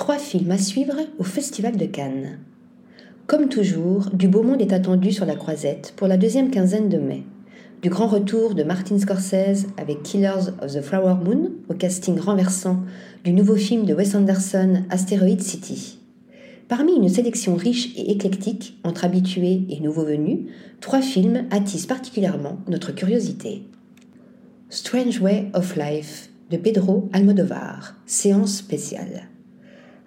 trois films à suivre au Festival de Cannes. Comme toujours, du beau monde est attendu sur la croisette pour la deuxième quinzaine de mai. Du grand retour de Martin Scorsese avec Killers of the Flower Moon au casting renversant du nouveau film de Wes Anderson Asteroid City. Parmi une sélection riche et éclectique entre habitués et nouveaux venus, trois films attisent particulièrement notre curiosité. Strange Way of Life de Pedro Almodovar, séance spéciale.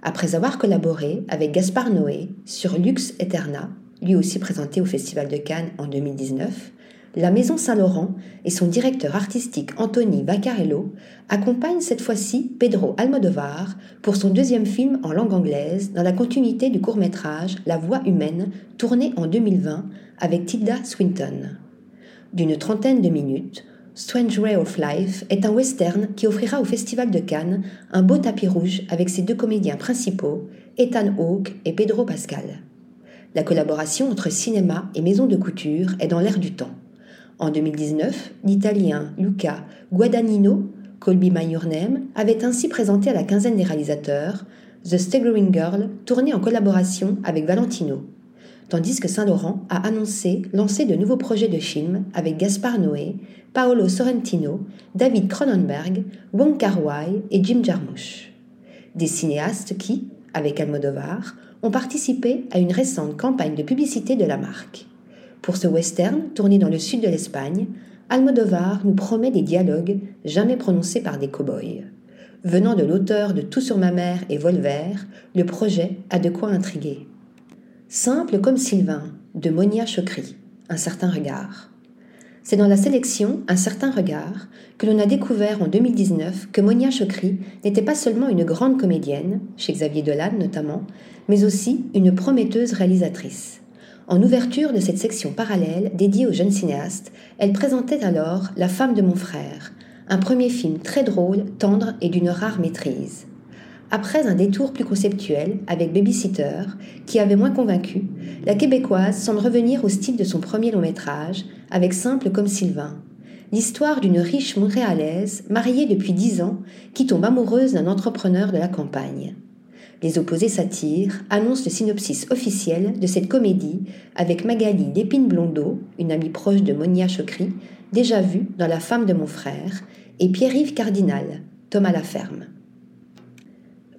Après avoir collaboré avec Gaspard Noé sur Lux Eterna, lui aussi présenté au Festival de Cannes en 2019, la Maison Saint-Laurent et son directeur artistique Anthony Vaccarello accompagnent cette fois-ci Pedro Almodovar pour son deuxième film en langue anglaise dans la continuité du court-métrage La Voix humaine tourné en 2020 avec Tilda Swinton. D'une trentaine de minutes, Strange Way of Life est un western qui offrira au Festival de Cannes un beau tapis rouge avec ses deux comédiens principaux, Ethan Hawke et Pedro Pascal. La collaboration entre cinéma et maison de couture est dans l'air du temps. En 2019, l'Italien Luca Guadagnino, Colby My Your Name, avait ainsi présenté à la quinzaine des réalisateurs The Staggering Girl, tourné en collaboration avec Valentino tandis que Saint-Laurent a annoncé lancer de nouveaux projets de films avec Gaspard Noé, Paolo Sorrentino, David Cronenberg, Wong Kar-wai et Jim Jarmusch. Des cinéastes qui, avec Almodovar, ont participé à une récente campagne de publicité de la marque. Pour ce western, tourné dans le sud de l'Espagne, Almodovar nous promet des dialogues jamais prononcés par des cow-boys. Venant de l'auteur de Tout sur ma mère et Volver, le projet a de quoi intriguer. Simple comme Sylvain, de Monia Chokri, Un certain regard. C'est dans la sélection Un certain regard que l'on a découvert en 2019 que Monia Chokri n'était pas seulement une grande comédienne, chez Xavier Dolan notamment, mais aussi une prometteuse réalisatrice. En ouverture de cette section parallèle dédiée aux jeunes cinéastes, elle présentait alors La femme de mon frère, un premier film très drôle, tendre et d'une rare maîtrise. Après un détour plus conceptuel avec Babysitter, qui avait moins convaincu, la québécoise semble revenir au style de son premier long métrage, avec Simple comme Sylvain. L'histoire d'une riche montréalaise, mariée depuis dix ans, qui tombe amoureuse d'un entrepreneur de la campagne. Les opposés s'attirent, annoncent le synopsis officiel de cette comédie avec Magali Lépine-Blondeau, une amie proche de Monia Chokri, déjà vue dans La femme de mon frère, et Pierre-Yves Cardinal, Thomas Laferme.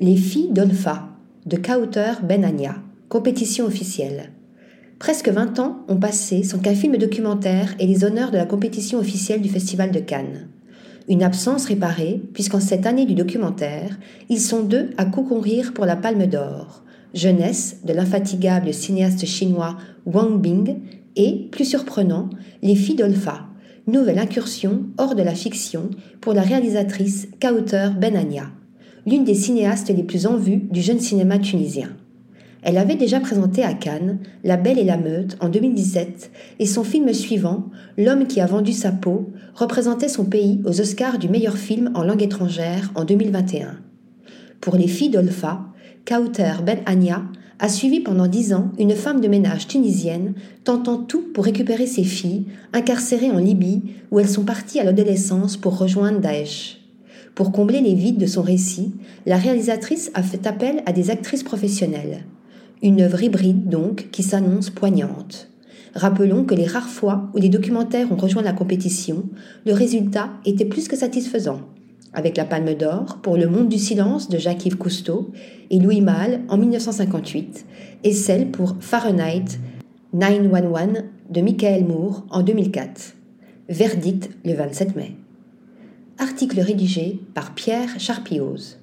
Les filles d'Olfa, de Kauter Benania, compétition officielle. Presque 20 ans ont passé sans qu'un film documentaire ait les honneurs de la compétition officielle du Festival de Cannes. Une absence réparée, puisqu'en cette année du documentaire, ils sont deux à concourir pour la Palme d'Or. Jeunesse de l'infatigable cinéaste chinois Wang Bing et, plus surprenant, Les filles d'Olfa, nouvelle incursion hors de la fiction pour la réalisatrice Kauter Benania l'une des cinéastes les plus en vue du jeune cinéma tunisien. Elle avait déjà présenté à Cannes La Belle et la Meute en 2017 et son film suivant, L'homme qui a vendu sa peau, représentait son pays aux Oscars du meilleur film en langue étrangère en 2021. Pour les filles d'Olfa, Kauter Ben Anya a suivi pendant dix ans une femme de ménage tunisienne tentant tout pour récupérer ses filles, incarcérées en Libye, où elles sont parties à l'adolescence pour rejoindre Daesh. Pour combler les vides de son récit, la réalisatrice a fait appel à des actrices professionnelles. Une œuvre hybride donc qui s'annonce poignante. Rappelons que les rares fois où les documentaires ont rejoint la compétition, le résultat était plus que satisfaisant. Avec la Palme d'Or pour Le Monde du Silence de Jacques-Yves Cousteau et Louis Malle en 1958, et celle pour Fahrenheit 911 de Michael Moore en 2004. Verdict le 27 mai. Article rédigé par Pierre Charpioz.